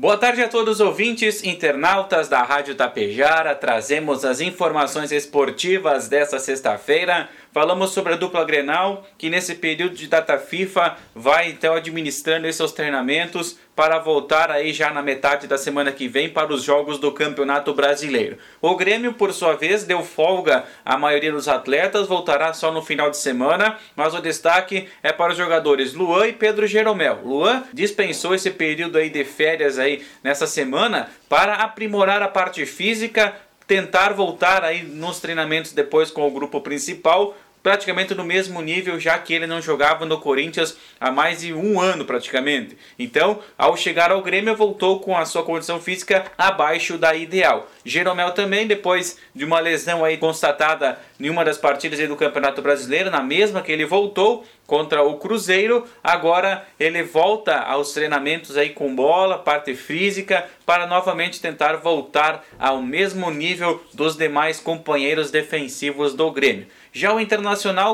Boa tarde a todos os ouvintes, internautas da Rádio Tapejara. Trazemos as informações esportivas desta sexta-feira. Falamos sobre a dupla Grenal, que nesse período de data FIFA vai então administrando seus treinamentos para voltar aí já na metade da semana que vem para os jogos do Campeonato Brasileiro. O Grêmio, por sua vez, deu folga à maioria dos atletas, voltará só no final de semana, mas o destaque é para os jogadores Luan e Pedro Jeromel. Luan dispensou esse período aí de férias aí nessa semana para aprimorar a parte física, tentar voltar aí nos treinamentos depois com o grupo principal praticamente no mesmo nível, já que ele não jogava no Corinthians há mais de um ano praticamente. Então, ao chegar ao Grêmio, voltou com a sua condição física abaixo da ideal. Jeromel também, depois de uma lesão aí constatada em uma das partidas do Campeonato Brasileiro, na mesma que ele voltou contra o Cruzeiro, agora ele volta aos treinamentos aí com bola, parte física, para novamente tentar voltar ao mesmo nível dos demais companheiros defensivos do Grêmio. Já o Internacional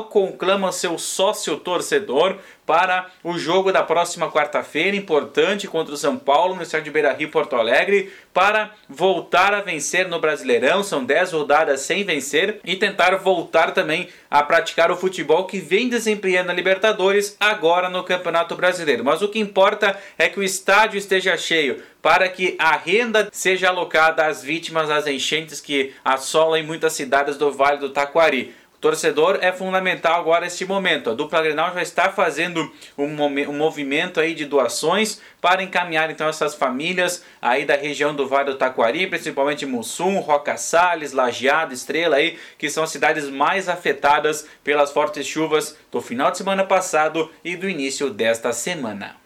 conclama seu sócio torcedor para o jogo da próxima quarta-feira, importante contra o São Paulo no estádio Beira-Rio Porto Alegre, para voltar a vencer no Brasileirão, são 10 rodadas sem vencer e tentar voltar também a praticar o futebol que vem desempenhando na Libertadores agora no Campeonato Brasileiro. Mas o que importa é que o estádio esteja cheio para que a renda seja alocada às vítimas das enchentes que assolam em muitas cidades do Vale do Taquari torcedor é fundamental agora neste momento. A dupla Grenal já está fazendo um, um, movimento aí de doações para encaminhar então essas famílias aí da região do Vale do Taquari, principalmente Mussum, Roca Salles, Lajeado, Estrela aí, que são as cidades mais afetadas pelas fortes chuvas do final de semana passado e do início desta semana.